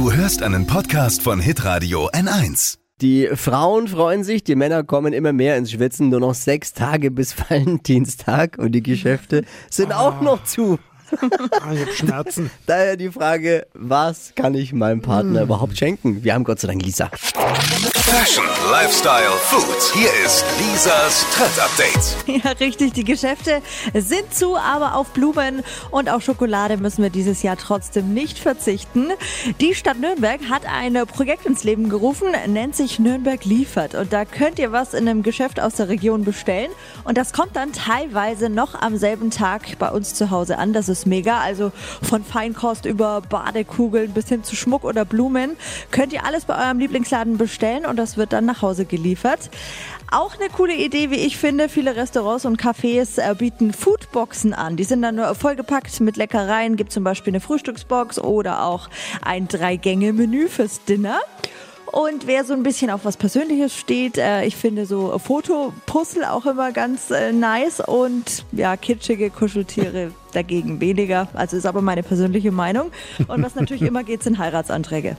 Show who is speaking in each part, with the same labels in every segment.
Speaker 1: Du hörst einen Podcast von Hitradio N1.
Speaker 2: Die Frauen freuen sich, die Männer kommen immer mehr ins Schwitzen. Nur noch sechs Tage bis Valentinstag und die Geschäfte sind auch noch zu.
Speaker 3: Ah, ich hab Schmerzen.
Speaker 2: Daher die Frage, was kann ich meinem Partner überhaupt schenken? Wir haben Gott sei Dank Lisa.
Speaker 1: Fashion, Lifestyle, Food. Hier ist Lisas Trend Update.
Speaker 4: Ja, richtig. Die Geschäfte sind zu, aber auf Blumen und auf Schokolade müssen wir dieses Jahr trotzdem nicht verzichten. Die Stadt Nürnberg hat ein Projekt ins Leben gerufen, nennt sich Nürnberg liefert. Und da könnt ihr was in einem Geschäft aus der Region bestellen. Und das kommt dann teilweise noch am selben Tag bei uns zu Hause an. Das ist mega. Also von Feinkost über Badekugeln bis hin zu Schmuck oder Blumen könnt ihr alles bei eurem Lieblingsladen bestellen und das wird dann nach Hause geliefert. Auch eine coole Idee, wie ich finde. Viele Restaurants und Cafés äh, bieten Foodboxen an. Die sind dann nur vollgepackt mit Leckereien. Gibt zum Beispiel eine Frühstücksbox oder auch ein Drei-Gänge-Menü fürs Dinner. Und wer so ein bisschen auf was Persönliches steht, äh, ich finde so Fotopuzzle auch immer ganz äh, nice und ja, kitschige Kuscheltiere dagegen weniger. Also ist aber meine persönliche Meinung. Und was natürlich immer geht, sind Heiratsanträge.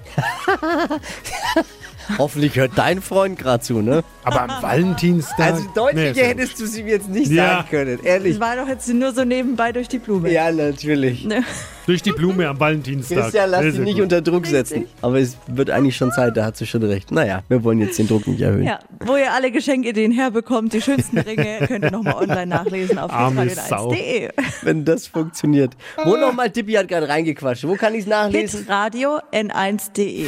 Speaker 2: Hoffentlich hört dein Freund gerade zu, ne?
Speaker 3: Aber am Valentinstag.
Speaker 2: Also deutlicher
Speaker 3: Nee,
Speaker 2: hättest du sie mir jetzt nicht
Speaker 3: Ja.
Speaker 2: sagen können, ehrlich.
Speaker 4: Ich war doch jetzt nur so nebenbei durch die Blume.
Speaker 2: Ja, natürlich.
Speaker 4: Ne?
Speaker 3: Durch die Blume am Valentinstag.
Speaker 2: Christian, lass dich nicht
Speaker 3: gut.
Speaker 2: unter Druck setzen. Aber es wird eigentlich schon Zeit, da hat sie schon recht. Naja, wir wollen jetzt den Druck nicht erhöhen.
Speaker 4: Ja, wo ihr alle Geschenkideen herbekommt, die schönsten Ringe, könnt ihr nochmal online nachlesen auf
Speaker 3: Arme
Speaker 4: hitradio1.de.
Speaker 2: Wenn das funktioniert. Wo nochmal, Tippi hat gerade reingequatscht. Wo kann ich es nachlesen?
Speaker 4: Hitradio n1.de.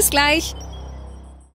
Speaker 5: Bis gleich.